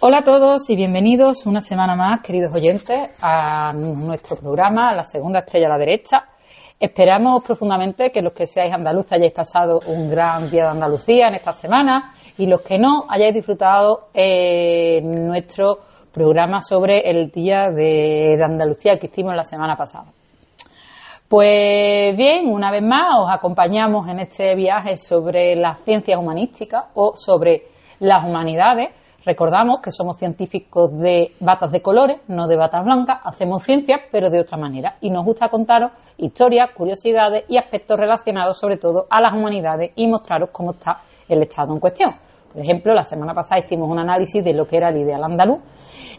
Hola a todos y bienvenidos una semana más, queridos oyentes, a nuestro programa, La Segunda Estrella a la Derecha. Esperamos profundamente que los que seáis andaluces hayáis pasado un gran día de Andalucía en esta semana y los que no hayáis disfrutado eh, nuestro programa sobre el Día de, de Andalucía que hicimos la semana pasada. Pues bien, una vez más os acompañamos en este viaje sobre las ciencias humanísticas o sobre las humanidades Recordamos que somos científicos de batas de colores, no de batas blancas, hacemos ciencia, pero de otra manera. Y nos gusta contaros historias, curiosidades y aspectos relacionados sobre todo a las humanidades y mostraros cómo está el estado en cuestión. Por ejemplo, la semana pasada hicimos un análisis de lo que era el ideal andaluz,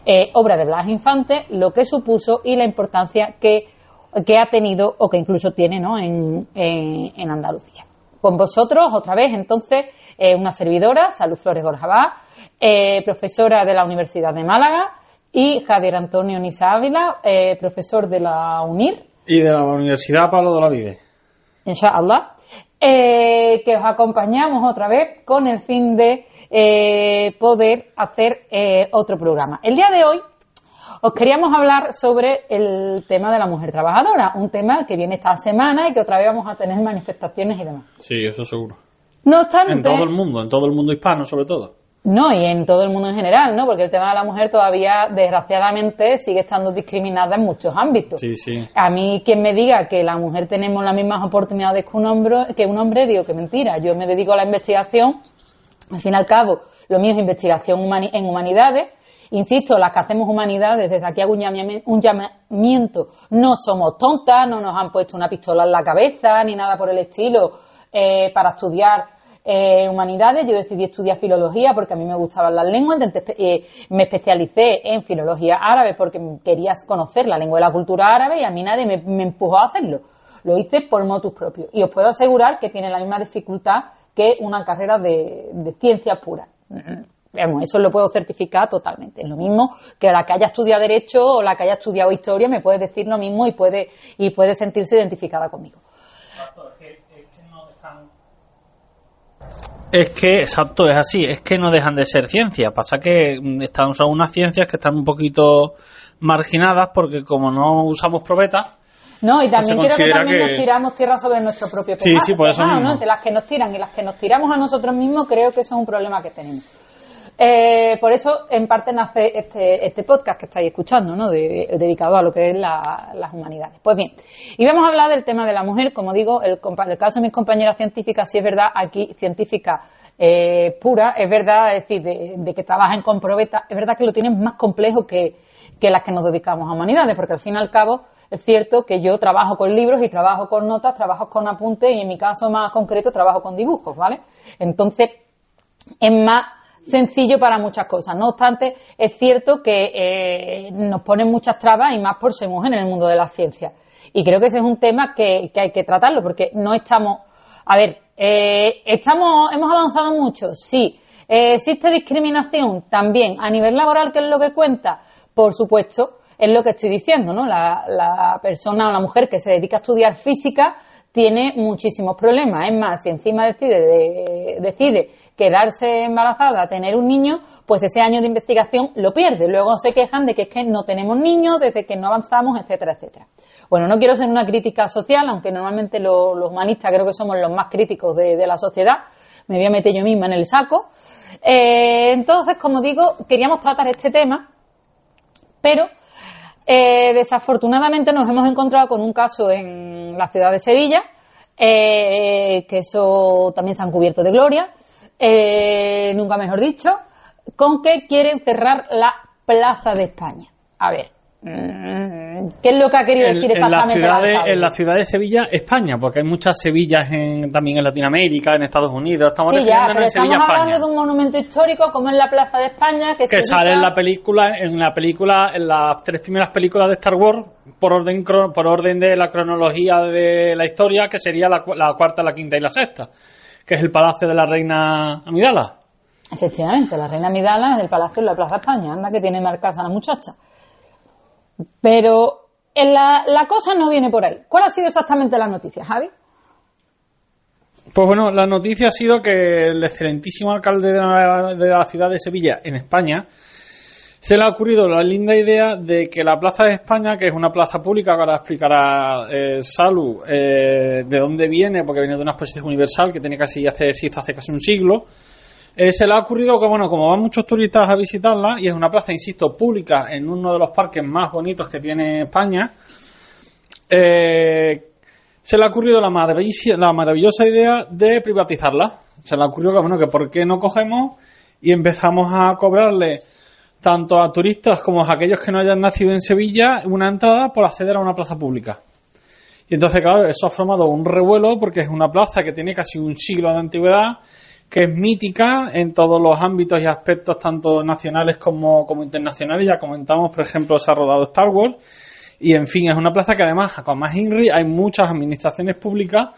eh, obra de Blas Infante, lo que supuso y la importancia que, ha tenido o que incluso tiene ¿no? en, en, Andalucía. Con vosotros, otra vez, entonces, eh, una servidora, Salud Flores Borjabá, eh, profesora de la Universidad de Málaga, y Javier Antonio Nisa Ávila, eh, profesor de la UNIR. Y de la Universidad Pablo de la Vide. Inshallah. Eh, que os acompañamos otra vez con el fin de poder hacer otro programa. El día de hoy os queríamos hablar sobre el tema de la mujer trabajadora, un tema que viene esta semana y que otra vez vamos a tener manifestaciones y demás. Sí, eso seguro. No obstante, en todo el mundo, en todo el mundo hispano sobre todo. No, y en todo el mundo en general, ¿no? Porque el tema de la mujer todavía, desgraciadamente, sigue estando discriminada en muchos ámbitos. Sí, sí. A mí, quien me diga que la mujer tenemos las mismas oportunidades que un hombre, que un hombre digo que mentira. Yo me dedico a la investigación, al fin y al cabo, lo mío es investigación en humanidades. Insisto, las que hacemos humanidades, desde aquí hago un llamamiento, no somos tontas, no nos han puesto una pistola en la cabeza, ni nada por el estilo, eh, para estudiar eh, humanidades, yo decidí estudiar filología porque a mí me gustaban las lenguas, eh, me especialicé en filología árabe porque quería conocer la lengua y la cultura árabe y a mí nadie me, empujó a hacerlo. Lo hice por motus propio y os puedo asegurar que tiene la misma dificultad que una carrera de, de ciencia pura. eso lo puedo certificar totalmente. Es lo mismo que la que haya estudiado Derecho o la que haya estudiado Historia me puede decir lo mismo y puede, y puede sentirse identificada conmigo. Es que, exacto, es así, es que no dejan de ser ciencias. Pasa que mm, están, son unas ciencias que están un poquito marginadas porque como no usamos probetas, no, y también creo que también nos tiramos tierra sobre nuestro propio Sí, sí, por eso ¿no? De las que nos tiran y las que nos tiramos a nosotros mismos, creo que eso es un problema que tenemos. Eh, por eso, en parte, nace este, este podcast que estáis escuchando, ¿no? dedicado a lo que es las humanidades. Pues bien, y vamos a hablar del tema de la mujer. Como digo, el, el caso de mis compañeras científicas, sí es verdad, aquí científica eh, pura, es verdad, es decir, de, que trabajan con probeta, es verdad que lo tienen más complejo que, que las que nos dedicamos a humanidades, porque al fin y al cabo es cierto que yo trabajo con libros y trabajo con notas, trabajo con apuntes y en mi caso más concreto trabajo con dibujos, ¿vale? Entonces, es más sencillo para muchas cosas. No obstante, es cierto que eh, nos ponen muchas trabas y más por ser mujer en el mundo de la ciencia. Y creo que ese es un tema que, hay que tratarlo, porque no estamos. A ver, eh, estamos, hemos avanzado mucho, sí. Eh, ¿Existe discriminación? También. ¿A nivel laboral, qué es lo que cuenta? Por supuesto, es lo que estoy diciendo, ¿no? La, la persona o la mujer que se dedica a estudiar física tiene muchísimos problemas. Es más, si encima decide, decide quedarse embarazada, tener un niño, pues ese año de investigación lo pierde. Luego se quejan de que es que no tenemos niños, desde que no avanzamos, etcétera, etcétera. Bueno, no quiero ser una crítica social, aunque normalmente los, humanistas creo que somos los más críticos de, la sociedad. Me voy a meter yo misma en el saco. Eh, entonces, como digo, queríamos tratar este tema, pero eh, desafortunadamente nos hemos encontrado con un caso en la ciudad de Sevilla, eh, que eso también se han cubierto de gloria, eh, nunca mejor dicho, con que quieren cerrar la Plaza de España. A ver, mm, ¿qué es lo que ha querido decir exactamente? En la, ciudad de, en la ciudad de Sevilla, España, porque hay muchas Sevillas en, también en Latinoamérica, en Estados Unidos. Estamos sí, ya, pero estamos hablando de un monumento histórico como es la Plaza de España, que, sale en la película, en la película, en las tres primeras películas de Star Wars, por orden, por orden de la cronología de la historia, que sería la, la cuarta, la quinta y la sexta que es el palacio de la reina Amidala. Efectivamente, la reina Amidala es el palacio de la Plaza España, anda que tiene marcada la muchacha. Pero la, la cosa no viene por ahí. ¿Cuál ha sido exactamente la noticia, Javi? Pues bueno, la noticia ha sido que el excelentísimo alcalde de la, ciudad de Sevilla, en España, se le ha ocurrido la linda idea de que la Plaza de España, que es una plaza pública, ahora explicará eh, Salu eh, de dónde viene, porque viene de una exposición universal que tiene casi hace, se hizo hace casi un siglo, eh, se le ha ocurrido que, bueno, como van muchos turistas a visitarla, y es una plaza, insisto, pública en uno de los parques más bonitos que tiene España, eh, se le ha ocurrido la, la maravillosa idea de privatizarla. Se le ha ocurrido que, bueno, que por qué no cogemos y empezamos a cobrarle tanto a turistas como a aquellos que no hayan nacido en Sevilla una entrada por acceder a una plaza pública. Y entonces, claro, eso ha formado un revuelo porque es una plaza que tiene casi un siglo de antigüedad, que es mítica en todos los ámbitos y aspectos, tanto nacionales como, como internacionales. Ya comentamos, por ejemplo, se ha rodado Star Wars. Y en fin, es una plaza que además, con más INRI, hay muchas administraciones públicas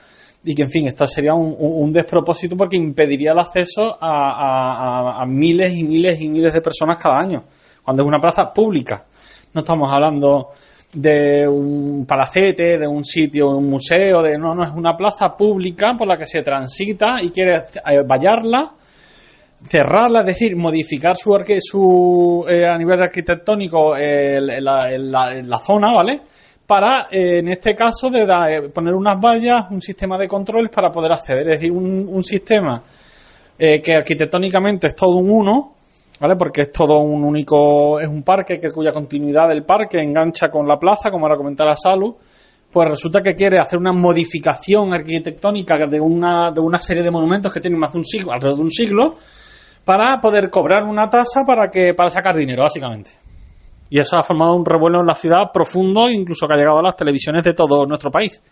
y que, en fin, esto sería un, despropósito porque impediría el acceso a, miles y miles y miles de personas cada año, cuando es una plaza pública. No estamos hablando de un palacete, de un sitio, un museo, de no, no, es una plaza pública por la que se transita y quiere vallarla, cerrarla, es decir, modificar su, su eh, a nivel arquitectónico eh, la, zona, ¿vale? Para, eh, en este caso, de eh, poner unas vallas, un sistema de controles para poder acceder. Es decir, un, sistema eh, que arquitectónicamente es todo un uno, ¿vale? Porque es todo un único, es un parque que cuya continuidad del parque engancha con la plaza, como ahora comentaba Salu. Pues resulta que quiere hacer una modificación arquitectónica de una, de una serie de monumentos que tienen más de un siglo, alrededor de un siglo, para poder cobrar una tasa para que, para sacar dinero, básicamente. Y eso ha formado un revuelo en la ciudad profundo, incluso que ha llegado a las televisiones de todo nuestro país.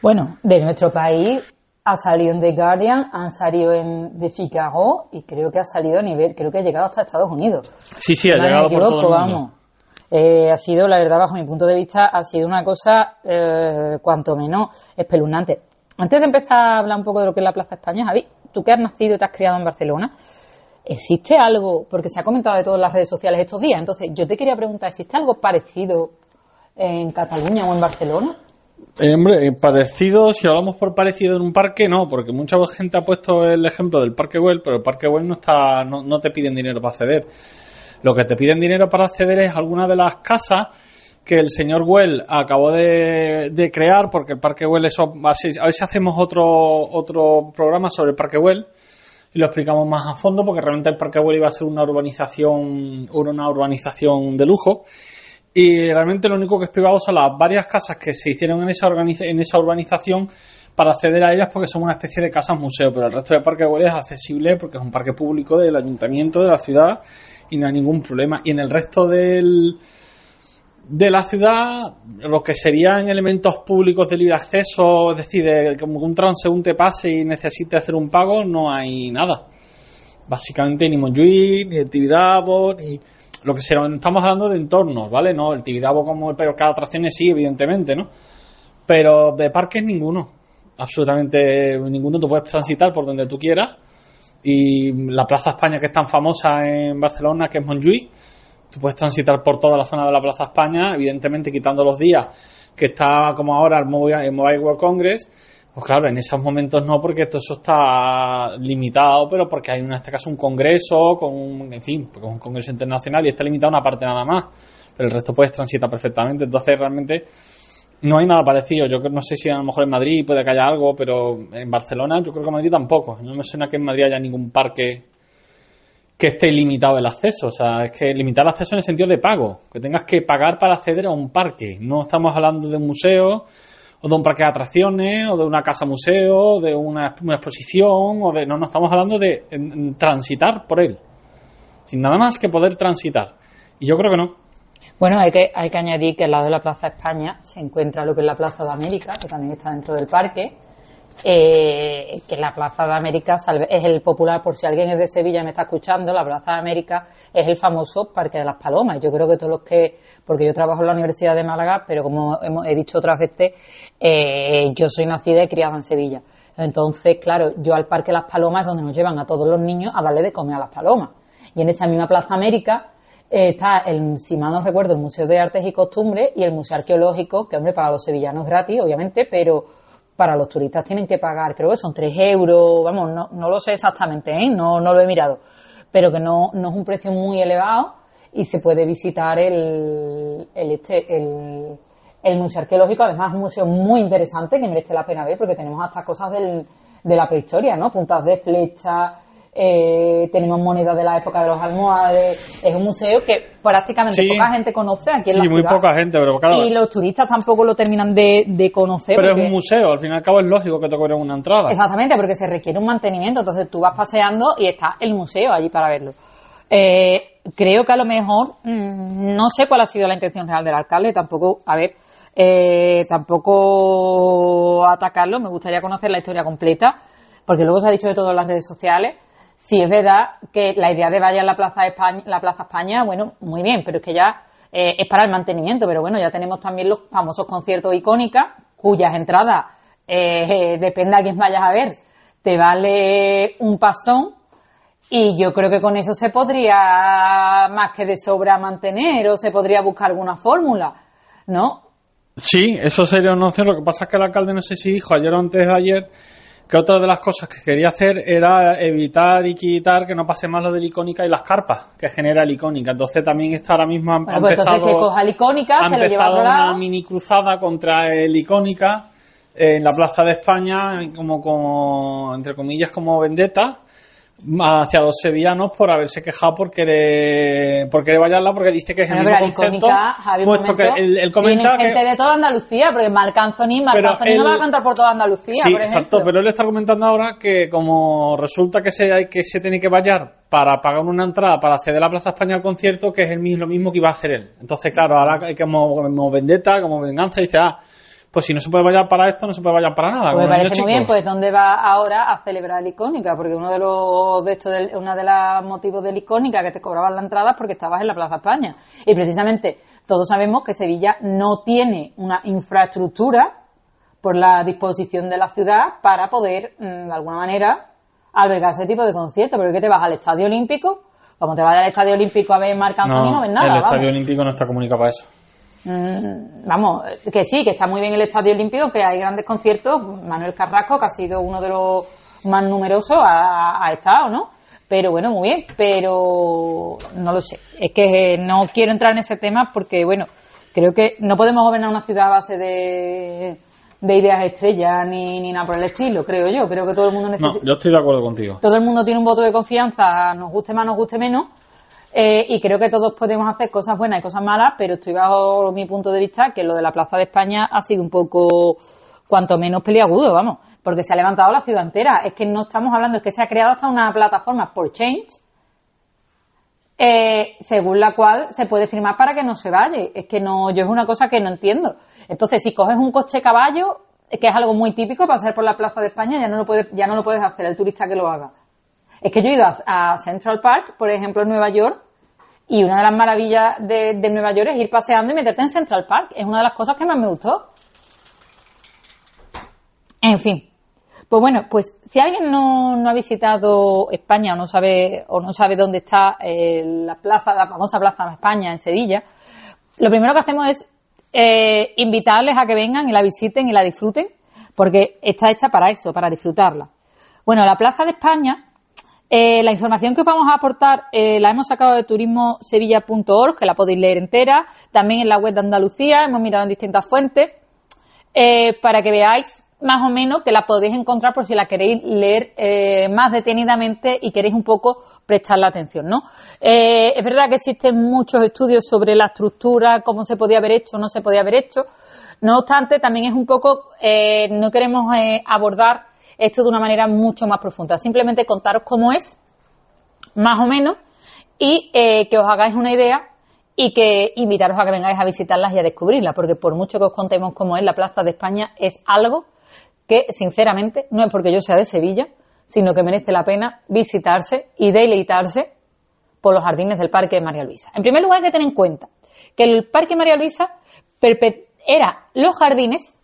Bueno, de nuestro país ha salido en The Guardian, han salido en The Figaro y creo que ha salido a nivel, creo que ha llegado hasta Estados Unidos. Sí, sí, ha llegado por todo el mundo. vamos. Eh, ha sido, la verdad, bajo mi punto de vista, ha sido una cosa eh, cuanto menos espeluznante. Antes de empezar a hablar un poco de lo que es la Plaza España, Javi, tú que has nacido y te has criado en Barcelona, ¿Existe algo, porque se ha comentado de todas las redes sociales estos días, entonces yo te quería preguntar, ¿existe algo parecido en Cataluña o en Barcelona? Eh, hombre, eh, parecido, si hablamos por parecido en un parque, no, porque mucha gente ha puesto el ejemplo del Parque Güell, pero el Parque Güell no, está, no, te piden dinero para acceder. Lo que te piden dinero para acceder es alguna de las casas que el señor Güell acabó de, crear, porque el Parque Güell, eso, a ver si hacemos otro, otro programa sobre el Parque Güell, y lo explicamos más a fondo porque realmente el Parque Güell iba a ser una urbanización, una urbanización de lujo. Y realmente lo único que es privado son las varias casas que se hicieron en esa, en esa urbanización para acceder a ellas porque son una especie de casas museo, pero el resto del Parque Güell es accesible porque es un parque público del ayuntamiento de la ciudad y no hay ningún problema. Y en el resto del, de la ciudad, lo que serían elementos públicos de libre acceso, es decir, de, como un transeúnte pase y necesite hacer un pago, no hay nada. Básicamente ni Montjuic, ni el Tibidabo, ni lo que sea. Estamos hablando de entornos, ¿vale? No, el Tibidabo como pero cada atracción sí, evidentemente, ¿no? Pero de parques ninguno. Absolutamente ninguno. Tú puedes transitar por donde tú quieras. Y la Plaza España, que es tan famosa en Barcelona, que es Montjuic, Tú puedes transitar por toda la zona de la Plaza España, evidentemente quitando los días que está como ahora el Mobile, World Congress. Pues claro, en esos momentos no, porque todo eso está limitado, pero porque hay en este caso un congreso, con un, en fin, con un congreso internacional y está limitado una parte nada más. Pero el resto puedes transitar perfectamente. Entonces realmente no hay nada parecido. Yo no sé si a lo mejor en Madrid puede que haya algo, pero en Barcelona yo creo que en Madrid tampoco. No me suena que en Madrid haya ningún parque que esté limitado el acceso. O sea, es que limitar el acceso en el sentido de pago, que tengas que pagar para acceder a un parque. No estamos hablando de un museo o de un parque de atracciones o de una casa museo, o de una, exposición o de no, no estamos hablando de transitar por él. Sin nada más que poder transitar. Y yo creo que no. Bueno, hay que, hay que añadir que al lado de la Plaza España se encuentra lo que es la Plaza de América, que también está dentro del parque, eh, que la Plaza de América es el popular, por si alguien es de Sevilla me está escuchando, la Plaza de América es el famoso Parque de las Palomas. Yo creo que todos los que, porque yo trabajo en la Universidad de Málaga, pero como hemos, he dicho otras veces, eh, yo soy nacida y criada en Sevilla. Entonces, claro, yo al Parque de las Palomas es donde nos llevan a todos los niños a darle de comer a las palomas. Y en esa misma Plaza América eh, está, el, si mal no recuerdo, el Museo de Artes y Costumbres y el Museo Arqueológico, que hombre, para los sevillanos es gratis, obviamente, pero para los turistas tienen que pagar, creo que son 3 euros, vamos, no, no lo sé exactamente, ¿eh? no, no lo he mirado, pero que no, no es un precio muy elevado y se puede visitar el, el, este, el, el museo arqueológico. Además, es un museo muy interesante que merece la pena ver porque tenemos hasta cosas del, de la prehistoria, ¿no? Puntas de flecha, eh, tenemos monedas de la época de los almohades. Es un museo que prácticamente Sí. poca gente conoce aquí en Sí, la muy ciudad. poca gente, pero claro. Y los turistas tampoco lo terminan de, de conocer. Pero es un museo, al fin y al cabo es lógico que te cobren una entrada. Exactamente, porque se requiere un mantenimiento. Entonces tú vas paseando y está el museo allí para verlo. Eh, creo que a lo mejor, mm, no sé cuál ha sido la intención real del alcalde, tampoco, a ver, eh, tampoco atacarlo, me gustaría conocer la historia completa, porque luego se ha dicho de todo en las redes sociales. Si es verdad que la idea de vaya a la Plaza España, la Plaza España, bueno, muy bien, pero es que ya eh, es para el mantenimiento, pero bueno, ya tenemos también los famosos conciertos icónicas, cuyas entradas, eh, depende a quién vayas a ver, te vale un pastón, y yo creo que con eso se podría más que de sobra mantener o se podría buscar alguna fórmula, ¿no? Sí, eso sería una opción. Lo que pasa es que el alcalde no sé si dijo ayer o antes de ayer que otra de las cosas que quería hacer era evitar y quitar que no pase más lo del icónica y las carpas que genera el icónica. Entonces también está ahora mismo Bueno, ha pues entonces empezado, que coja el icónica, ha se lo lleva a empezado otro una mini cruzada contra el icónica en la Plaza de España, como, como entre comillas como vendetta hacia los sevillanos por haberse quejado por querer, por querer vallarla porque dice que es el Bueno, mismo el concepto icónica, Javi, puesto que momento, él, él comenta viene que gente de toda Andalucía, porque Marc Anthony, Marc no va a cantar por toda Andalucía, Sí, por ejemplo. exacto, pero él está comentando ahora que como resulta que se, hay que se tiene que vallar para pagar una entrada para acceder a la Plaza España al concierto, que es el mismo, lo mismo que iba a hacer él. Entonces, claro, ahora hay como, como vendetta, como venganza, dice, ah, pues si no se puede vallar para esto, no se puede vallar para nada. Pues me parece muy bien, pues ¿dónde va ahora a celebrar la icónica? Porque uno de los de estos del- uno de los motivos de la icónica que te cobraban la entrada es porque estabas en la Plaza España. Y precisamente todos sabemos que Sevilla no tiene una infraestructura por la disposición de la ciudad para poder, mm, de alguna manera, albergar ese tipo de conciertos. Porque ¿qué te vas al Estadio Olímpico? Como te vas al Estadio Olímpico a ver Marc Anthony, no, No, ves nada. el vamos. Estadio Olímpico no está comunicado para eso. Mm, vamos, que sí, que está muy bien el Estadio Olímpico, que hay grandes conciertos. Manuel Carrasco, que ha sido uno de los más numerosos, ha, ha estado, ¿no? Pero bueno, muy bien, pero no lo sé. Es que eh, no quiero entrar en ese tema porque, bueno, creo que no podemos gobernar una ciudad a base de, de ideas estrellas ni, ni nada por el estilo, creo yo. Creo que todo el mundo No, necesita yo estoy de acuerdo contigo. todo el mundo tiene un voto de confianza, nos guste más, nos guste menos, eh, y creo que todos podemos hacer cosas buenas y cosas malas, pero estoy bajo mi punto de vista que lo de la Plaza de España ha sido un poco, cuanto menos peliagudo, vamos, porque se ha levantado la ciudad entera. Es que no estamos hablando, es que se ha creado hasta una plataforma por Change, eh, según la cual se puede firmar para que no se vaya. Es que no, yo es una cosa que no entiendo. Entonces, si coges un coche caballo, que es algo muy típico, pasar por la Plaza de España, ya no lo puedes, ya no lo puedes hacer el turista que lo haga. Es que yo he ido a Central Park, por ejemplo, en Nueva York, y una de las maravillas de, de Nueva York es ir paseando y meterte en Central Park. Es una de las cosas que más me gustó. En fin. Pues bueno, pues si alguien no, no ha visitado España o no sabe o no sabe dónde está eh, la plaza, la famosa Plaza de España en Sevilla, lo primero que hacemos es eh, invitarles a que vengan y la visiten y la disfruten, porque está hecha para eso, para disfrutarla. Bueno, la Plaza de España, eh, la información que os vamos a aportar eh, la hemos sacado de turismosevilla.org, que la podéis leer entera, también en la web de Andalucía, hemos mirado en distintas fuentes, eh, para que veáis más o menos que la podéis encontrar por si la queréis leer más detenidamente y queréis un poco prestarle atención, ¿no? Es verdad que existen muchos estudios sobre la estructura, cómo se podía haber hecho, no se podía haber hecho. No obstante, también es un poco, no queremos abordar esto de una manera mucho más profunda. Simplemente contaros cómo es, más o menos, y eh, que os hagáis una idea y que invitaros a que vengáis a visitarlas y a descubrirlas, porque por mucho que os contemos cómo es la Plaza de España, es algo que, sinceramente, no es porque yo sea de Sevilla, sino que merece la pena visitarse y deleitarse por los jardines del Parque de María Luisa. En primer lugar, hay que tener en cuenta que el Parque María Luisa era los jardines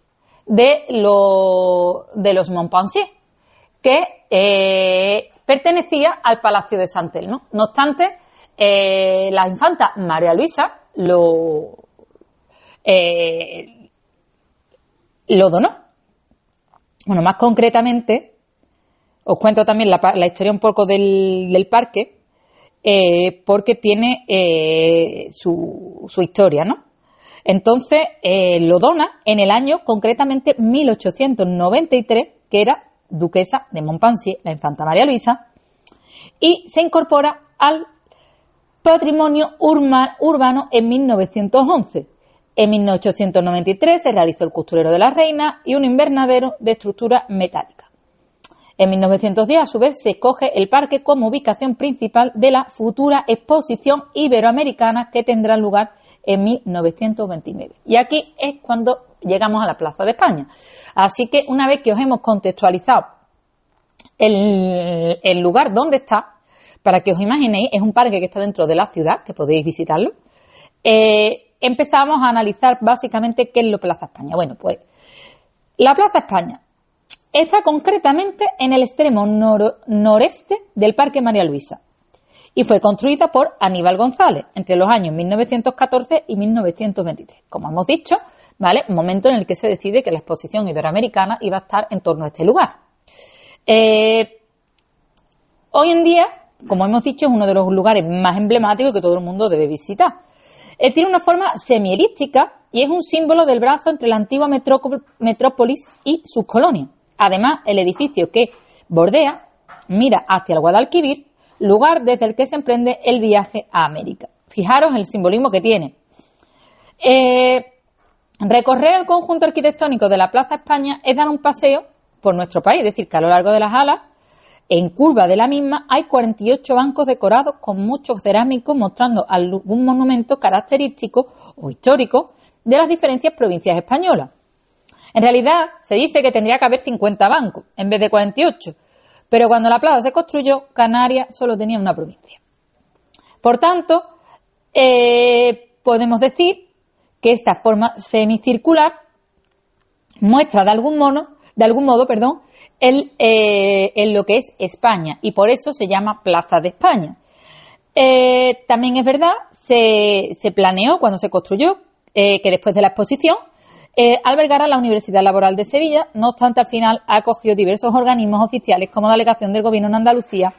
de, de los Montpensier, que eh, pertenecía al Palacio de Santel. ¿no? obstante, eh, la infanta María Luisa lo, eh, lo donó. Bueno, más concretamente, os cuento también la, historia un poco del, del parque. porque tiene su, su, historia, ¿no? Entonces eh, lo dona en el año concretamente 1893, que era duquesa de Montpensier, la infanta María Luisa, y se incorpora al patrimonio urbano en 1911. En 1893 se realizó el costurero de la reina y un invernadero de estructura metálica. En 1910, a su vez, se escoge el parque como ubicación principal de la futura exposición iberoamericana que tendrá lugar en 1929. Y aquí es cuando llegamos a la Plaza de España. Así que una vez que os hemos contextualizado el, lugar donde está, para que os imaginéis, es un parque que está dentro de la ciudad, que podéis visitarlo. Eh, empezamos a analizar básicamente qué es la Plaza España. Bueno, pues la Plaza España está concretamente en el extremo noreste del Parque María Luisa y fue construida por Aníbal González entre los años 1914 y 1923. Como hemos dicho, ¿vale? Momento en el que se decide que la exposición iberoamericana iba a estar en torno a este lugar. Eh, hoy en día, como hemos dicho, es uno de los lugares más emblemáticos que todo el mundo debe visitar. Él tiene una forma semielíptica y es un símbolo del brazo entre la antigua metrópolis y sus colonias. Además, el edificio que bordea mira hacia el Guadalquivir, lugar desde el que se emprende el viaje a América. Fijaros el simbolismo que tiene. Eh, recorrer el conjunto arquitectónico de la Plaza España es dar un paseo por nuestro país, es decir, que a lo largo de las alas, en curva de la misma, hay 48 bancos decorados con muchos cerámicos mostrando algún monumento característico o histórico de las diferentes provincias españolas. En realidad, se dice que tendría que haber 50 bancos en vez de 48, pero cuando la plaza se construyó, Canarias solo tenía una provincia. Por tanto, eh, podemos decir que esta forma semicircular muestra de algún, modo, de algún modo perdón, el, eh, en lo que es España y por eso se llama Plaza de España. Eh, también es verdad, se, planeó cuando se construyó que después de la exposición eh, albergará la Universidad Laboral de Sevilla, no obstante al final ha acogido diversos organismos oficiales como la Delegación del Gobierno en Andalucía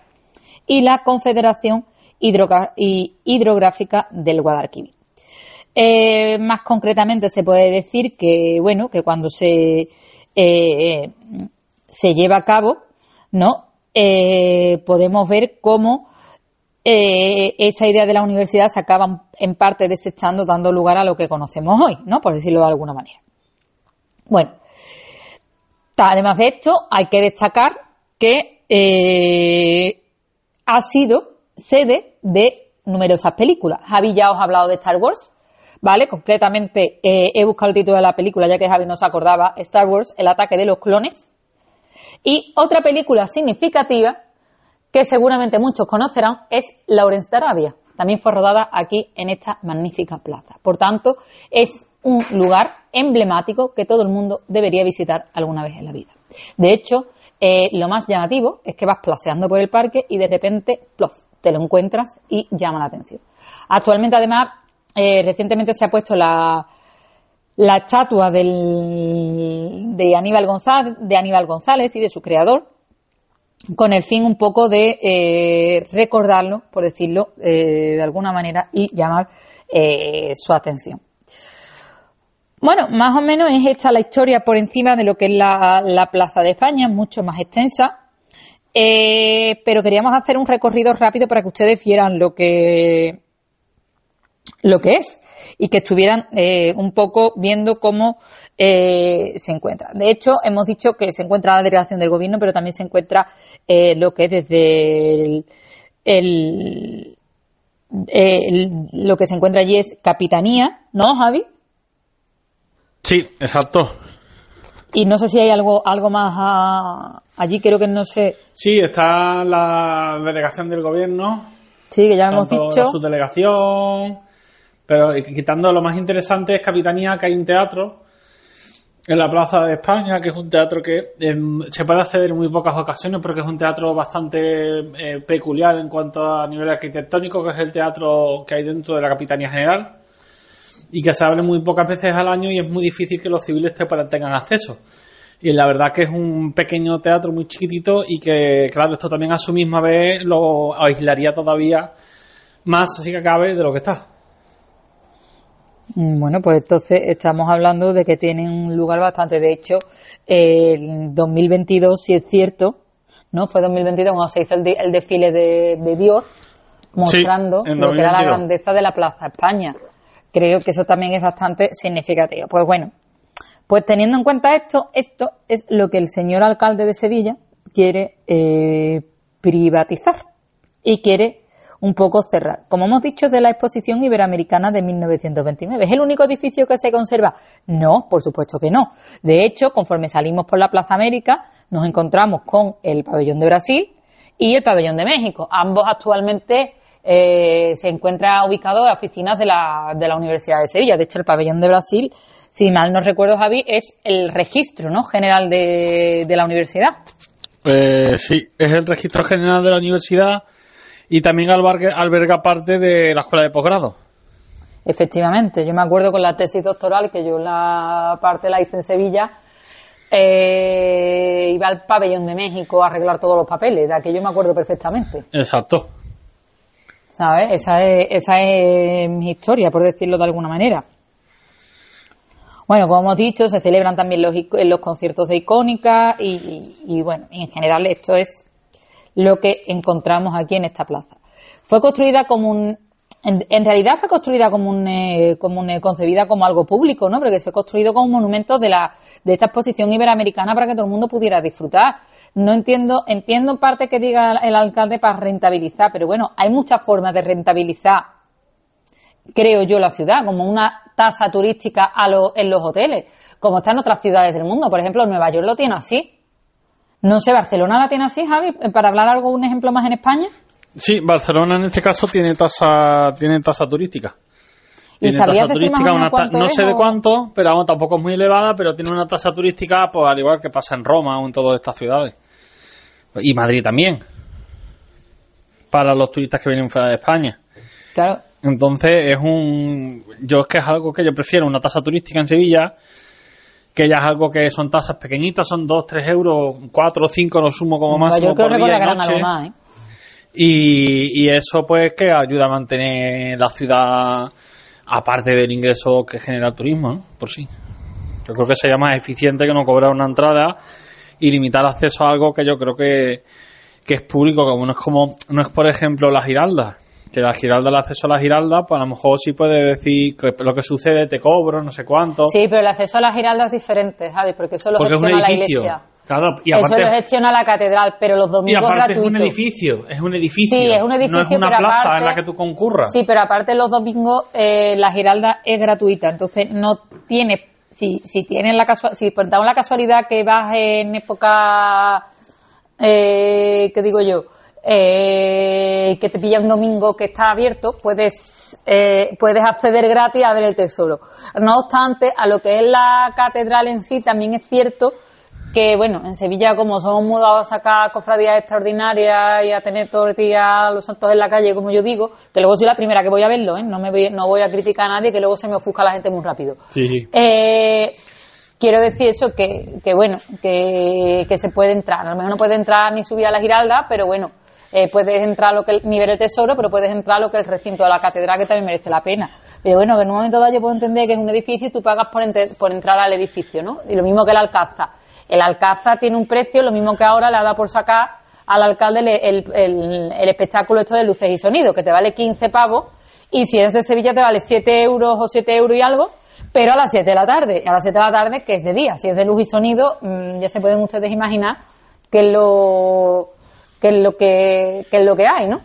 y la Confederación Hidrográfica del Guadalquivir. Eh, más concretamente se puede decir que bueno que cuando se eh, se lleva a cabo no podemos ver cómo esa idea de la universidad se acaba en parte desechando dando lugar a lo que conocemos hoy no por decirlo de alguna manera bueno, además de esto, hay que destacar que eh, ha sido sede de numerosas películas. Javi ya os ha hablado de Star Wars, ¿vale? Concretamente eh, he buscado el título de la película, ya que Javi no se acordaba, Star Wars, El ataque de los clones. Y otra película significativa, que seguramente muchos conocerán, es Lawrence de Arabia. También fue rodada aquí en esta magnífica plaza. Por tanto, es un lugar emblemático que todo el mundo debería visitar alguna vez en la vida. De hecho, eh, lo más llamativo es que vas placeando por el parque y de repente, plof, te lo encuentras y llama la atención. Actualmente, además, eh, recientemente se ha puesto la, la estatua del, de, Aníbal González, de Aníbal González y de su creador, con el fin un poco de eh, recordarlo, por decirlo de alguna manera, y llamar su atención. Bueno, más o menos es esta la historia por encima de lo que es la, Plaza de España, mucho más extensa. Eh, pero queríamos hacer un recorrido rápido para que ustedes vieran lo que, lo que es y que estuvieran eh, un poco viendo cómo eh, se encuentra. De hecho, hemos dicho que se encuentra la delegación del gobierno, pero también se encuentra lo que es desde el, lo que se encuentra allí es capitanía, ¿no, Javi? Sí, exacto. Y no sé si hay algo, algo más allí, creo que no sé. Sí, está la delegación del gobierno. Sí, que ya hemos dicho. Su delegación. Pero quitando lo más interesante es Capitanía, que hay un teatro en la Plaza de España, que es un teatro que em, se puede acceder en muy pocas ocasiones porque es un teatro bastante eh, peculiar en cuanto a nivel arquitectónico, que es el teatro que hay dentro de la Capitanía General y que se abre muy pocas veces al año y es muy difícil que los civiles te tengan acceso. Y la verdad que es un pequeño teatro muy chiquitito y que, claro, esto también a su misma vez lo aislaría todavía más, así que cabe, de lo que está. Mm, bueno, pues entonces estamos hablando de que tienen un lugar bastante. De hecho, el 2022, si es cierto, ¿no? Fue 2022 cuando se hizo el, desfile de, Dios, mostrando lo que era la grandeza de la Plaza España. Creo que eso también es bastante significativo. Pues bueno, pues teniendo en cuenta esto, esto es lo que el señor alcalde de Sevilla quiere eh, privatizar y quiere un poco cerrar. Como hemos dicho, de la exposición iberoamericana de 1929. ¿Es el único edificio que se conserva? No, por supuesto que no. De hecho, conforme salimos por la Plaza América, nos encontramos con el pabellón de Brasil y el pabellón de México. Ambos actualmente eh, se encuentran ubicados en oficinas de la, de la Universidad de Sevilla. De hecho, el pabellón de Brasil, si mal no recuerdo, Javi, es el registro ¿no? general de, de la universidad. Eh, sí, es el registro general de la universidad y también alberga, parte de la escuela de posgrado. Efectivamente, yo me acuerdo con la tesis doctoral que yo la parte la hice en Sevilla, eh, iba al pabellón de México a arreglar todos los papeles, de aquello me acuerdo perfectamente. Exacto. ¿Sabes? Esa es, esa es mi historia, por decirlo de alguna manera. Bueno, como hemos dicho, se celebran también los, los conciertos de icónica y, y, bueno, en general esto es lo que encontramos aquí en esta plaza. Fue construida como un, en, realidad fue construida como un, eh, como eh, concebida como algo público, ¿no? Porque fue construido como un monumento de la, de esta exposición iberoamericana para que todo el mundo pudiera disfrutar. No entiendo, entiendo en parte que diga el alcalde para rentabilizar, pero bueno, hay muchas formas de rentabilizar, creo yo, la ciudad, como una tasa turística a en los hoteles, como está en otras ciudades del mundo. Por ejemplo, Nueva York lo tiene así. No sé, ¿Barcelona la tiene así, Javi? Para hablar algo, un ejemplo más en España. Sí, Barcelona en este caso tiene tasa, tiene tasa turística. Tiene tasa turística, no sé de cuánto, pero tampoco es muy elevada, pero tiene una tasa turística, pues al igual que pasa en Roma o en todas estas ciudades. Y Madrid también. Para los turistas que vienen fuera de España. Claro. Entonces es un, yo es que es algo que yo prefiero, una tasa turística en Sevilla, que ya es algo que son tasas pequeñitas, son 2, 3 euros, 4 o 5 lo sumo como máximo por día y noche. Más, ¿eh? Y, y eso pues que ayuda a mantener la ciudad aparte del ingreso que genera el turismo, ¿no? por sí. Yo creo que sería más eficiente que no cobrar una entrada y limitar acceso a algo que yo creo que, que es público, como no es como, no es por ejemplo la Giralda, que la Giralda, el acceso a la Giralda, pues a lo mejor sí puede decir que lo que sucede te cobro, no sé cuánto. Sí, pero el acceso a la Giralda es diferente, Javi, porque eso lo gestiona la iglesia. Claro, y aparte, eso lo gestiona la catedral, pero los domingos y aparte es un edificio, es un edificio. Sí, es un edificio, no es una plaza en la que tú concurras. Sí, pero aparte los domingos eh, la Giralda es gratuita, entonces no tiene, si, si tienes la casualidad, si por la casualidad que vas en época, eh, ¿qué digo yo? eh, que te pilla un domingo que está abierto, puedes, eh, puedes acceder gratis a ver el tesoro. No obstante, a lo que es la catedral en sí, también es cierto que, bueno, en Sevilla, como somos mudados a sacar cofradías extraordinarias y a tener el día los santos en la calle, como yo digo, que luego soy la primera que voy a verlo, ¿eh? no, me voy, no voy a criticar a nadie, que luego se me ofusca la gente muy rápido. Sí. Eh, quiero decir eso, que, que bueno, que, que se puede entrar. A lo mejor no puede entrar ni subir a la Giralda, pero bueno, eh, puedes entrar a lo que el nivel del tesoro, pero puedes entrar a lo que es el recinto de la catedral, que también merece la pena. Pero bueno, que en un momento dado yo puedo entender que es un edificio y tú pagas por, por entrar al edificio, ¿no? Y lo mismo que el Alcázar. El Alcázar tiene un precio, lo mismo que ahora le da por sacar al alcalde el, el, espectáculo esto de luces y sonido, que te vale 15 pavos, y si eres de Sevilla te vale 7 euros o 7 euros y algo, pero a las 7 de la tarde, a las 7 de la tarde que es de día, si es de luz y sonido, mm, ya se pueden ustedes imaginar que lo que es lo que, es lo que hay, ¿no?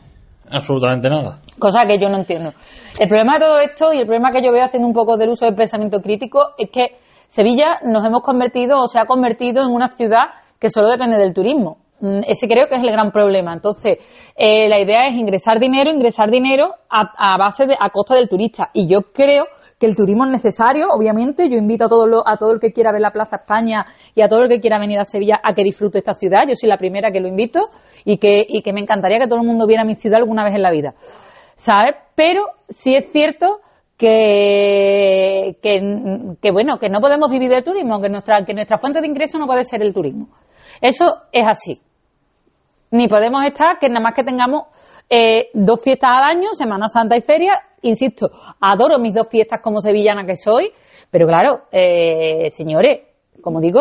Absolutamente nada. Cosa que yo no entiendo. El problema de todo esto y el problema que yo veo haciendo un poco del uso del pensamiento crítico es que Sevilla nos hemos convertido o se ha convertido en una ciudad que solo depende del turismo. Mm, ese creo que es el gran problema. Entonces, eh, la idea es ingresar dinero, ingresar dinero a, base de, a costa del turista. Y yo creo que el turismo es necesario, obviamente. Yo invito a todo, a todo el que quiera ver la Plaza España y a todo el que quiera venir a Sevilla a que disfrute esta ciudad. Yo soy la primera que lo invito y que, y que me encantaría que todo el mundo viera mi ciudad alguna vez en la vida. ¿Sabes? Pero sí es cierto que, que, bueno, que no podemos vivir del turismo, que nuestra, que nuestra fuente de ingreso no puede ser el turismo. Eso es así. Ni podemos estar que nada más que tengamos eh, dos fiestas al año, Semana Santa y Feria. Insisto, adoro mis dos fiestas como sevillana que soy, pero claro, eh, señores, como digo,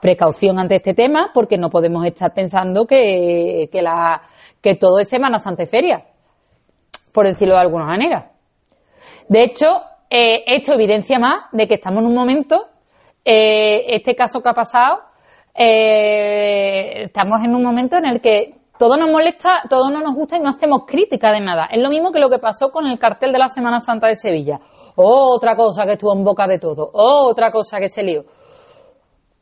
precaución ante este tema porque no podemos estar pensando que, que, la, que todo es Semana Santa y Feria, por decirlo de alguna manera. De hecho, eh, esto evidencia más de que estamos en un momento, eh, este caso que ha pasado, eh, estamos en un momento en el que todo nos molesta, todo no nos gusta y no hacemos crítica de nada. Es lo mismo que lo que pasó con el cartel de la Semana Santa de Sevilla. otra cosa que estuvo en boca de todo. otra cosa que se lió.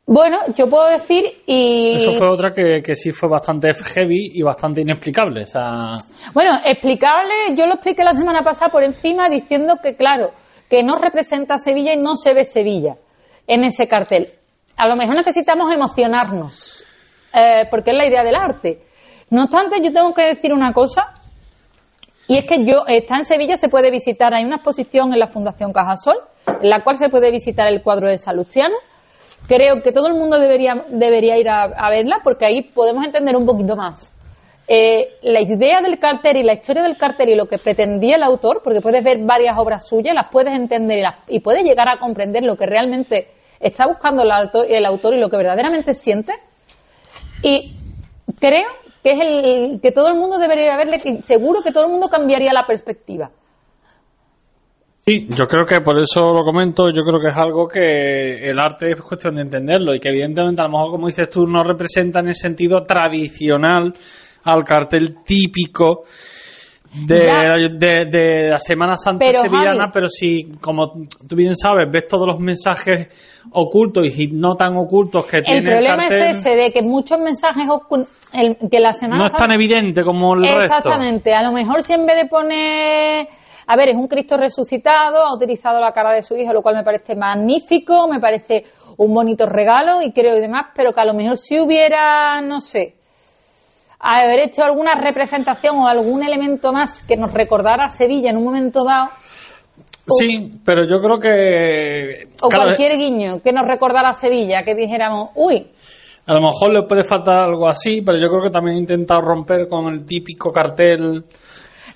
Bueno, yo puedo decir y... Eso fue otra que, que sí fue bastante heavy y bastante inexplicable. Bueno, explicable, yo lo expliqué la semana pasada por encima diciendo que, claro, que no representa Sevilla y no se ve Sevilla en ese cartel. A lo mejor necesitamos emocionarnos, eh, porque es la idea del arte. No obstante, yo tengo que decir una cosa, y es que yo, está en Sevilla, se puede visitar, hay una exposición en la Fundación Cajasol, en la cual se puede visitar el cuadro de Salustiano, creo que todo el mundo debería, debería ir a, verla porque ahí podemos entender un poquito más. Eh, la idea del cartel y la historia del cartel y lo que pretendía el autor, porque puedes ver varias obras suyas, las puedes entender y, puedes llegar a comprender lo que realmente está buscando el autor, el autor y lo que verdaderamente siente. Y creo que es el que todo el mundo debería verle, seguro que todo el mundo cambiaría la perspectiva. Sí, yo creo que por eso lo comento, yo creo que es algo que el arte es cuestión de entenderlo y que evidentemente a lo mejor como dices tú no representa en el sentido tradicional al cartel típico de, de, la Semana Santa sevillana, pero si, como tú bien sabes, ves todos los mensajes ocultos y no tan ocultos que tiene el problema es ese, de que muchos mensajes que la Semana No es tan evidente como el resto. Exactamente, a lo mejor si en vez de poner a ver, es un Cristo resucitado, ha utilizado la cara de su hijo, lo cual me parece magnífico, me parece un bonito regalo y creo y demás, pero que a lo mejor si hubiera, no sé, haber hecho alguna representación o algún elemento más que nos recordara a Sevilla en un momento dado. Sí, pero yo creo que... O cualquier guiño que nos recordara a Sevilla, que dijéramos, uy, a lo mejor le puede faltar algo así, pero yo creo que también he intentado romper con el típico cartel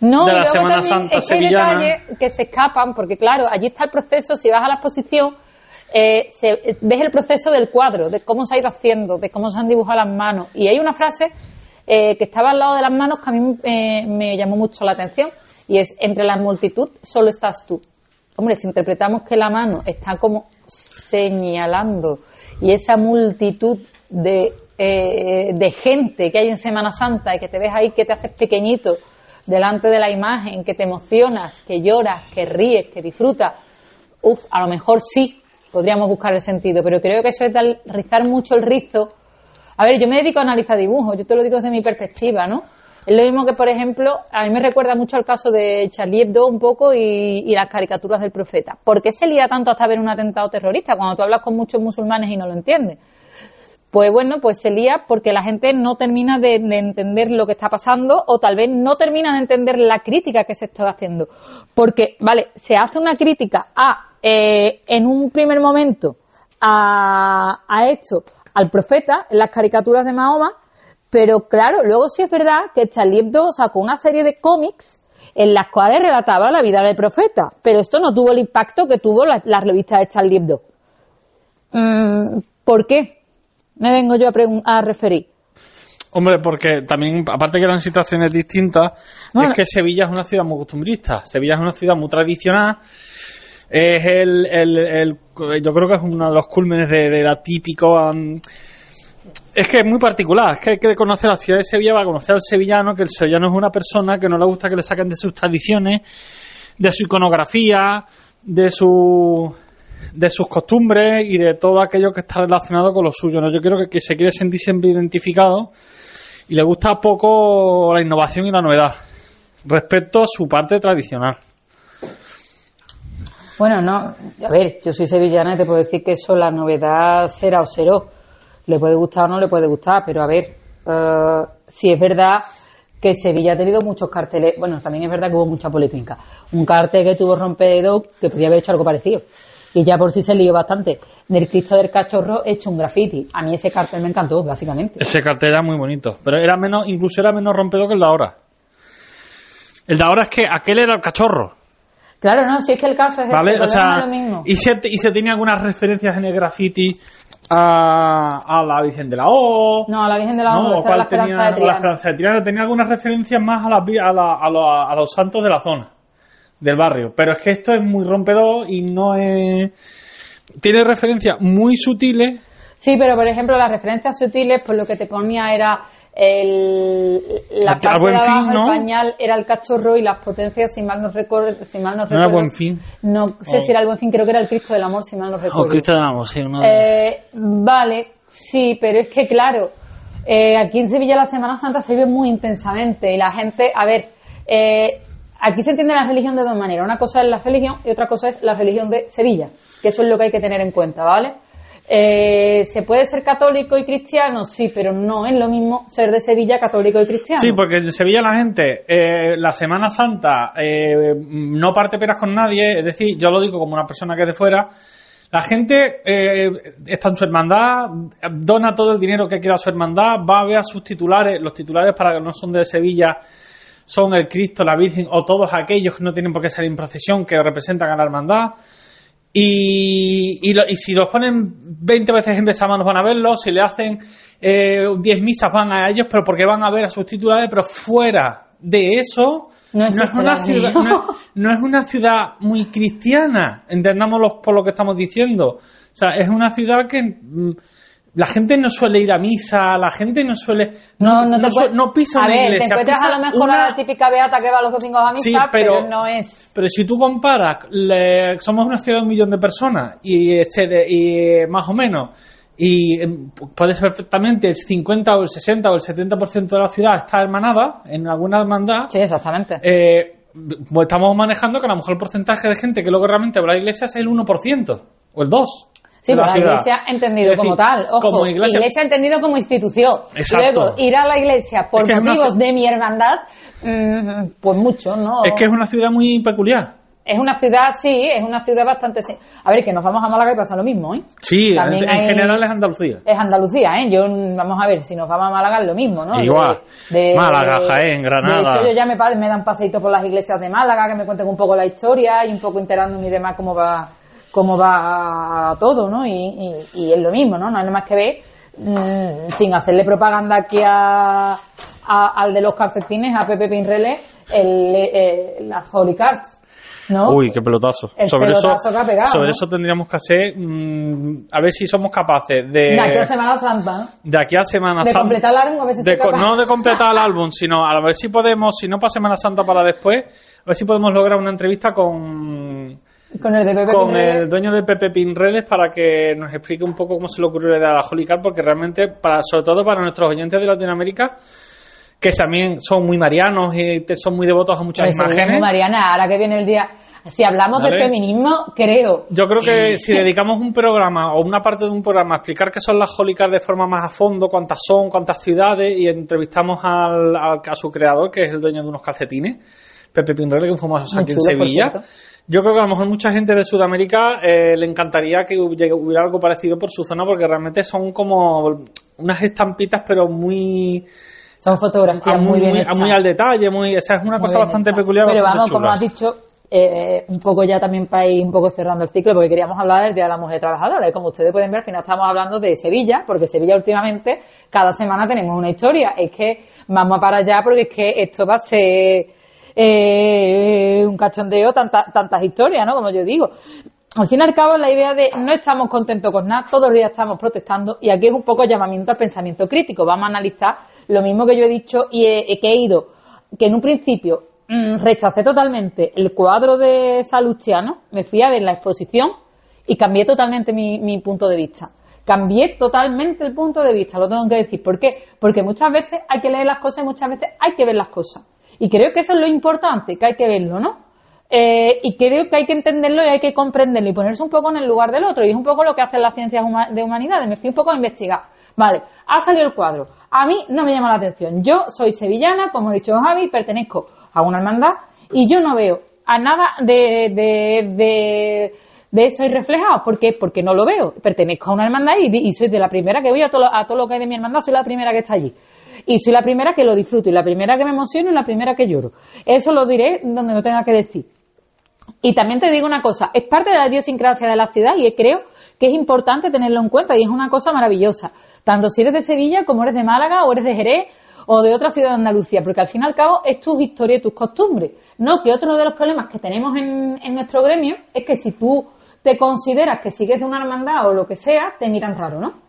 no, de la Semana Santa es que hay detalles que se escapan, porque claro, allí está el proceso, si vas a la exposición, eh, ves el proceso del cuadro, de cómo se ha ido haciendo, de cómo se han dibujado las manos. Y hay una frase eh, que estaba al lado de las manos que a mí eh, me llamó mucho la atención, y es, entre la multitud solo estás tú. Hombre, si interpretamos que la mano está como señalando, y esa multitud de, de gente que hay en Semana Santa y que te ves ahí que te haces pequeñito, delante de la imagen, que te emocionas, que lloras, que ríes, que disfrutas, uff, a lo mejor sí podríamos buscar el sentido, pero creo que eso es dar, rizar mucho el rizo. A ver, yo me dedico a analizar dibujos, yo te lo digo desde mi perspectiva, ¿no? Es lo mismo que, por ejemplo, a mí me recuerda mucho al caso de Charlie Hebdo un poco y, y, las caricaturas del profeta. ¿Por qué se lía tanto hasta ver un atentado terrorista cuando tú hablas con muchos musulmanes y no lo entiendes? Pues bueno, pues se lía porque la gente no termina de, entender lo que está pasando o tal vez no termina de entender la crítica que se está haciendo. Porque, vale, se hace una crítica a, eh, en un primer momento, a, a esto, al profeta, en las caricaturas de Mahoma, pero claro, luego sí es verdad que Charlie Hebdo sacó una serie de cómics en las cuales relataba la vida del profeta, pero esto no tuvo el impacto que tuvo la, revista de Charlie Hebdo. Mm, ¿Por qué? Me vengo yo a, a referir? Hombre, porque también, aparte que eran situaciones distintas, es que Sevilla es una ciudad muy costumbrista. Sevilla es una ciudad muy tradicional. Es el, el, yo creo que es uno de los cúlmenes de, la típico. es que es muy particular. Es que hay que conocer la ciudad de Sevilla para conocer al sevillano, que el sevillano es una persona que no le gusta que le saquen de sus tradiciones, de su iconografía, de su de sus costumbres y de todo aquello que está relacionado con lo suyo. ¿no? Yo creo que, se quiere sentir siempre identificado y le gusta poco la innovación y la novedad respecto a su parte tradicional. Bueno, no, a ver, yo soy sevillana y te puedo decir que eso, la novedad será o será. Le puede gustar o no le puede gustar, pero a ver, uh, si es verdad que Sevilla ha tenido muchos carteles. Bueno, también es verdad que hubo mucha polémica. Un cartel que tuvo Rompedo que podría haber hecho algo parecido. Y ya por sí se lió bastante. Del Cristo del Cachorro hecho un graffiti. A mí ese cartel me encantó, básicamente. Ese cartel era muy bonito, pero era menos, incluso era menos rompedor que el de ahora. El de ahora es que aquel era el cachorro. Claro, no, si es que el caso es ¿Vale? este, O sea, lo mismo. y se, y se tenía algunas referencias en el graffiti a, a la Virgen de la O. No, a la Virgen de la ¿no? O esta era la cuál tenía esperanza de la. Esperanza de Triana. Tenía algunas referencias más a, la- a los- a los santos de la zona, del barrio. Pero es que esto es muy rompedor y no es. Tiene referencias muy sutiles. Sí, pero por ejemplo, las referencias sutiles, pues lo que te ponía era el, la parte buen de abajo, fin, ¿no? el pañal, era el cachorro y las potencias, si mal no recuerdo, si mal no No recuerdo. era buen fin. No sé Oh. si era el buen fin, creo que era el Cristo del Amor, si mal no recuerdo. Cristiano, sí, uno de- Eh, vale, sí, pero es que claro, eh, aquí en Sevilla la Semana Santa se vive muy intensamente y la gente, a ver, eh, aquí se entiende la religión de dos maneras. Una cosa es la religión y otra cosa es la religión de Sevilla, que eso es lo que hay que tener en cuenta, ¿vale? Eh, ¿Se puede ser católico y cristiano? Sí, pero no es lo mismo ser de Sevilla católico y cristiano. Sí, porque en Sevilla la gente, eh, la Semana Santa, eh, no parte peras con nadie, es decir, yo lo digo como una persona que es de fuera, la gente eh, está en su hermandad, dona todo el dinero que quiera a su hermandad, va a ver a sus titulares, los titulares para que no son de Sevilla son el Cristo, la Virgen o todos aquellos que no tienen por qué salir en procesión que representan a la hermandad. Y, y, lo- y si los ponen 20 veces en besamanos van a verlos, si le hacen eh, 10 misas van a ellos, pero porque van a ver a sus titulares, pero fuera de eso, No es una ciudad, religión. no, es- no es una ciudad muy cristiana, entendámoslo por lo que estamos diciendo. O sea, es una ciudad que mm, la gente no suele ir a misa, la gente no suele... No, no, te su- no pisa A una ver, iglesia. te encuentras a lo mejor una- a la típica beata que va los domingos a misa, Sí, pero, pero- no es... pero si tú comparas, le- somos una ciudad de un millón de personas y, este de- y más o menos, y eh, puede ser perfectamente el 50 o el 60 o el 70% de la ciudad está hermanada en alguna hermandad, Sí, exactamente. eh, pues estamos manejando que a lo mejor el porcentaje de gente que luego realmente va a la iglesia es el 1% o el 2%. Sí, de pero la iglesia entendido decir, como tal. Ojo, como iglesia. iglesia- entendido como institución. Exacto. Luego, ir a la iglesia por Es que es una motivos de mi hermandad, mm, pues mucho, ¿no? Es que es una ciudad muy peculiar. Es una ciudad, sí, es una ciudad bastante... A ver, que nos vamos a Málaga y pasa lo mismo, ¿eh? Sí, en, También en hay- general es Andalucía. Es Andalucía, ¿eh? Yo, vamos a ver, si nos vamos a Málaga es lo mismo, ¿no? Igual. Málaga, Jaén, Granada. De hecho, yo ya me, me dan paseíto por las iglesias de Málaga, que me cuenten un poco la historia y un poco enterándome y demás cómo va cómo va todo, ¿no? Y, y- y es lo mismo, ¿no? No hay nada más que ver, mm, sin hacerle propaganda aquí a, a- al de los calcetines, a Pepe Pinrele, el, eh, las Holy Cards, ¿no? Uy, qué pelotazo. El sobre pelotazo eso, que ha pegado, sobre ¿no? eso tendríamos que hacer, mm, a ver si somos capaces de, De aquí a Semana Santa, ¿no? de aquí a Semana De Santa. completar el álbum, a ver si de no de completar el álbum, sino a ver si podemos, si no para Semana Santa para después, a ver si podemos lograr una entrevista con, Con el de Pepe con Pinrele. el dueño de Pepe Pinreles para que nos explique un poco cómo se le ocurrió la idea de la Holy Card, porque realmente, para, sobre todo para nuestros oyentes de Latinoamérica, que también son muy marianos y son muy devotos a muchas Pues imágenes. seguimos, Mariana, ahora que viene el día. Si hablamos Vale. de feminismo, creo. Yo creo que si dedicamos un programa o una parte de un programa a explicar qué son las Holy Card de forma más a fondo, cuántas son, cuántas ciudades, y entrevistamos al, al- a su creador, que es el dueño de unos calcetines, Pepe Pinrele, que es un famoso Muy aquí en Sevilla. Yo creo que a lo mejor mucha gente de Sudamérica eh, le encantaría que hubiera algo parecido por su zona, porque realmente son como unas estampitas, pero muy, Son fotografías muy, muy, bien muy- hechas. muy al detalle, muy, esa es una Muy cosa bastante peculiar. Pero bastante vamos, como has dicho, eh, un poco ya también para ir un poco cerrando el ciclo, porque queríamos hablar del Día de la Mujer Trabajadora. Y como ustedes pueden ver, al final estamos hablando de Sevilla, porque Sevilla últimamente, cada semana tenemos una historia. Es que vamos a parar ya, porque es que esto va a ser eh, un cachondeo, tanta- tantas historias, ¿no? Como yo digo. Al fin y al cabo, la idea de no estamos contentos con nada, todos los días estamos protestando, y aquí es un poco llamamiento al pensamiento crítico. Vamos a analizar lo mismo que yo he dicho y he- que he ido, que en un principio mm, rechacé totalmente el cuadro de Salustiano, me fui a ver la exposición y cambié totalmente mi, mi punto de vista. Cambié totalmente el punto de vista, lo tengo que decir. ¿Por qué? Porque muchas veces hay que leer las cosas y muchas veces hay que ver las cosas. Y creo que eso es lo importante, que hay que verlo, ¿no? Eh, y creo que hay que entenderlo y hay que comprenderlo y ponerse un poco en el lugar del otro. Y es un poco lo que hacen las ciencias de humanidades. Me fui un poco a investigar. Vale, ha salido el cuadro. A mí no me llama la atención. Yo soy sevillana, como ha dicho Javi, pertenezco a una hermandad y yo no veo a nada de, de, de, de eso reflejado. ¿Por qué? Porque no lo veo. Pertenezco a una hermandad y, y soy de la primera que voy a todo lo que hay de mi hermandad, soy la primera que está allí. Y soy la primera que lo disfruto, y la primera que me emociono, y la primera que lloro. Eso lo diré donde no tenga que decir. Y también te digo una cosa, es parte de la idiosincrasia de la ciudad y creo que es importante tenerlo en cuenta y es una cosa maravillosa. Tanto si eres de Sevilla como eres de Málaga o eres de Jerez o de otra ciudad de Andalucía, porque al fin y al cabo es tu historia y tus costumbres. No, que otro de los problemas que tenemos en, en nuestro gremio es que si tú te consideras que sigues de una hermandad o lo que sea, te miran raro, ¿no?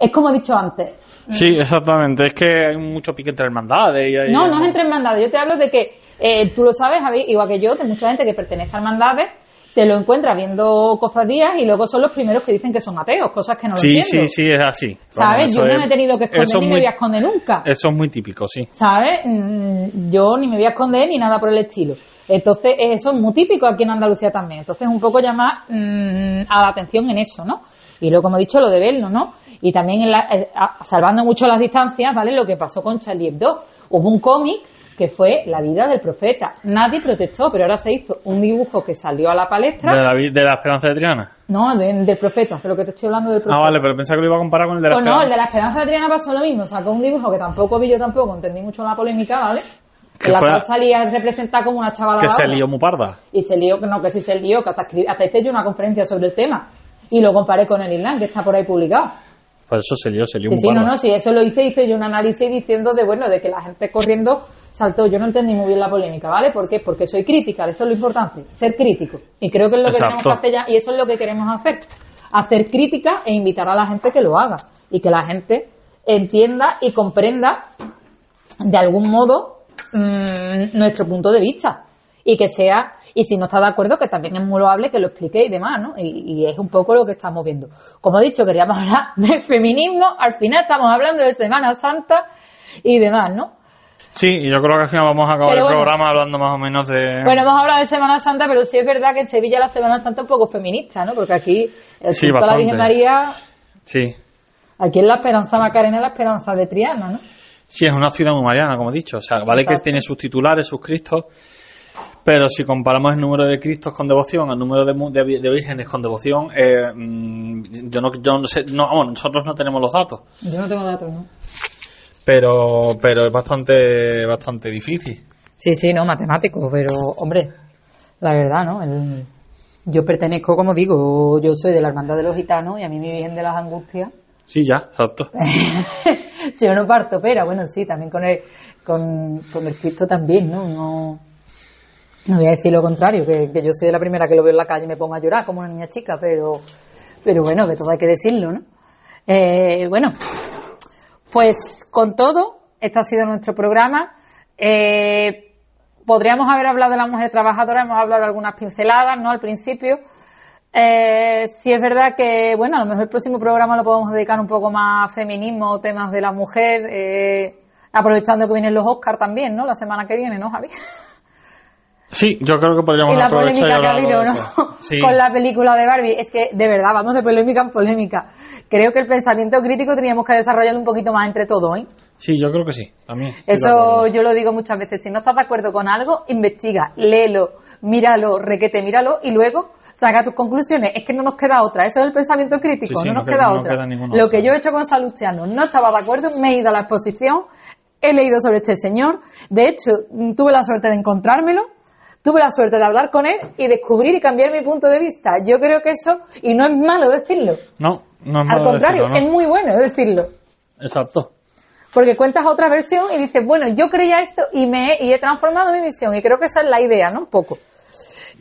Es como he dicho antes. Sí, exactamente. Es que hay mucho pique entre hermandades. Y hay- No, no es entre hermandades. Yo te hablo de que eh, tú lo sabes, Javi, igual que yo, de mucha gente que pertenece a hermandades, te lo encuentras viendo cofradías y luego son los primeros que dicen que son ateos, cosas que no lo Sí, entiendo. sí, sí, es así. ¿Sabes? Yo no es- me he tenido que esconder ni muy- me voy a esconder nunca. Eso es muy típico, sí. ¿Sabes? Mm, Yo ni me voy a esconder ni nada por el estilo. Entonces, eso es muy típico aquí en Andalucía también. Entonces, un poco llamar mm, a la atención en eso, ¿no? Y luego, como he dicho, lo de verlo, ¿no? Y también, en la- eh, salvando mucho las distancias, ¿vale? Lo que pasó con Charlie Hebdo. Hubo un cómic que fue La vida del profeta. Nadie protestó, pero ahora se hizo un dibujo que salió a la palestra. De la, de la esperanza de Triana. No, de- del profeta, de lo que te estoy hablando del profeta. Ah, vale, pero pensaba que lo iba a comparar con el de la Pues no, el esperanza. de la Esperanza de Triana pasó lo mismo. Sacó un dibujo que tampoco vi yo tampoco, entendí mucho la polémica, ¿vale? Que la fue- cual salía representada como una chavala. Que se lió muy parda. Y se lió, no, que sí se lió, que hasta, hasta hice yo una conferencia sobre el tema. Y lo comparé con el Islam, que está por ahí publicado. Eso se lió, se lió Sí, muy sí, no, no, sí, eso lo hice, hice yo un análisis diciendo de, bueno, de que la gente corriendo saltó. Yo no entendí muy bien la polémica, ¿vale? ¿Por qué? Porque soy crítica, eso es lo importante, ser crítico. Y creo que es lo que tenemos que hacer ya, y eso es lo que queremos hacer. Hacer crítica e invitar a la gente que lo haga. Y que la gente entienda y comprenda de algún modo mm, nuestro punto de vista. Y que sea, y si no está de acuerdo, que también es muy loable que lo explique y demás, ¿no? Y, y es un poco lo que estamos viendo. Como he dicho, queríamos hablar de feminismo, al final estamos hablando de Semana Santa y demás, ¿no? Sí, y yo creo que al final vamos a acabar Pero el bueno. programa hablando más o menos de... Bueno, hemos hablado de Semana Santa, pero sí es verdad que en Sevilla la Semana Santa es un poco feminista, ¿no? Porque aquí el Sí, culto a la. Virgen María, Sí. aquí es la Esperanza Macarena y la Esperanza de Triana, ¿no? Sí, es una ciudad muy mariana, como he dicho. O sea, vale que tiene sus titulares, sus cristos, pero si comparamos el número de cristos con devoción al número de, de, de vírgenes con devoción, eh, mm, yo no, yo no sé, no, vamos, nosotros no tenemos los datos, Yo no tengo datos, ¿no? pero, pero es bastante, bastante difícil. Sí, sí, no, matemático, pero hombre, la verdad, ¿no? El- yo pertenezco, como digo, yo soy de la Hermandad de los Gitanos y a mí me Virgen de las Angustias. Sí, ya, exacto. yo no parto pera, bueno, sí, también con el, con, con el Cristo también, ¿no? No, no voy a decir lo contrario, que, yo soy de la primera que lo veo en la calle y me pongo a llorar como una niña chica, pero, pero bueno, que todo hay que decirlo, ¿no? Eh, bueno, pues con todo, este ha sido nuestro programa. Eh, podríamos haber hablado de la mujer trabajadora, hemos hablado de algunas pinceladas, ¿no? Al principio. Eh, sí es verdad que, bueno, a lo mejor el próximo programa lo podemos dedicar un poco más a feminismo, temas de la mujer, eh, aprovechando que vienen los Oscars también, ¿no? La semana que viene, ¿no, Javi? Sí, yo creo que podríamos y la aprovechar polémica que ha habido, ¿no? Sí. Con la película de Barbie. Es que, de verdad, vamos de polémica en polémica. Creo que el pensamiento crítico teníamos que desarrollarlo un poquito más entre todos, ¿eh? Sí, yo creo que sí, también. Eso yo lo digo muchas veces. Si no estás de acuerdo con algo, investiga, léelo, míralo, requete, míralo y luego saca tus conclusiones. Es que no nos queda otra. Eso es el pensamiento crítico. Sí, sí, no no nos queda- queda, no otra. queda ninguna lo que yo he hecho con Salustiano, no estaba de acuerdo, me he ido a la exposición, he leído sobre este señor. De hecho, mm, tuve la suerte de encontrármelo. Tuve la suerte de hablar con él y descubrir y cambiar mi punto de vista. Yo creo que eso, y no es malo decirlo, No, no es al malo contrario, decirlo, ¿no? es muy bueno decirlo. Exacto. Porque cuentas otra versión y dices, bueno, yo creía esto y me he, y he transformado mi visión. Y creo que esa es la idea, ¿no? Un poco.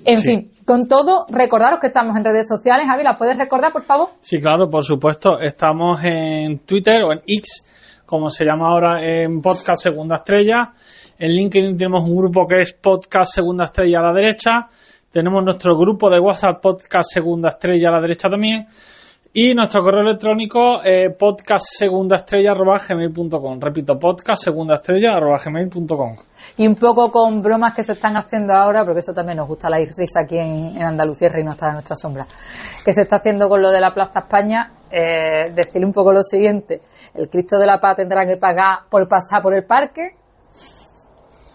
En Sí. fin, con todo, recordaros que estamos en redes sociales. Javi, ¿la puedes recordar, por favor? Sí, claro, por supuesto. Estamos en Twitter o en X, como se llama ahora en Podcast Segunda Estrella. En LinkedIn tenemos un grupo que es Podcast Segunda Estrella a la derecha. Tenemos nuestro grupo de WhatsApp Podcast Segunda Estrella a la derecha también. Y nuestro correo electrónico eh, podcastsegundaestrella.gmail.com Repito, podcastsegundaestrella.gmail.com Y un poco con bromas que se están haciendo ahora, porque eso también nos gusta la risa aquí en, Andalucía, Reino está de nuestra sombra, que se está haciendo con lo de la Plaza España, eh, decirle un poco lo siguiente, el Cristo de la Paz tendrá que pagar por pasar por el parque,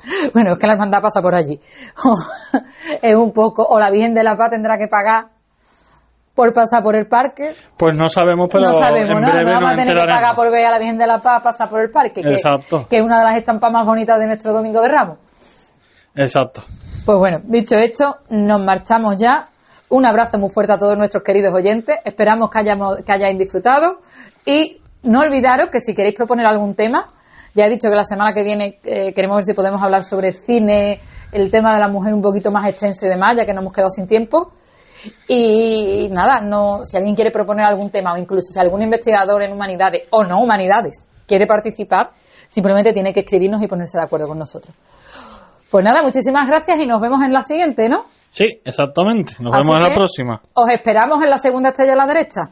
bueno, es que la hermandad pasa por allí. es un poco, o la Virgen de la Paz tendrá que pagar por pasar por el parque. Pues no sabemos, pero no sabemos, en ¿no? breve vamos a nos tener que pagar por ver a la Virgen de la Paz pasar por el parque, que, Exacto. que es una de las estampas más bonitas de nuestro Domingo de Ramos. Exacto. Pues bueno, dicho esto, nos marchamos ya. Un abrazo muy fuerte a todos nuestros queridos oyentes. Esperamos que, hayamos, que hayáis disfrutado. Y no olvidaros que si queréis proponer algún tema, ya he dicho que la semana que viene eh, queremos ver si podemos hablar sobre cine, el tema de la mujer un poquito más extenso y demás, ya que nos hemos quedado sin tiempo. Y nada, no, si alguien quiere proponer algún tema o incluso si algún investigador en humanidades o no humanidades quiere participar, simplemente tiene que escribirnos y ponerse de acuerdo con nosotros. Pues nada, muchísimas gracias y nos vemos en la siguiente, ¿no? Sí, exactamente. Nos Así vemos en la próxima. Os esperamos en la segunda estrella a la derecha.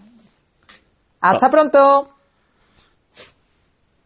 Hasta pronto.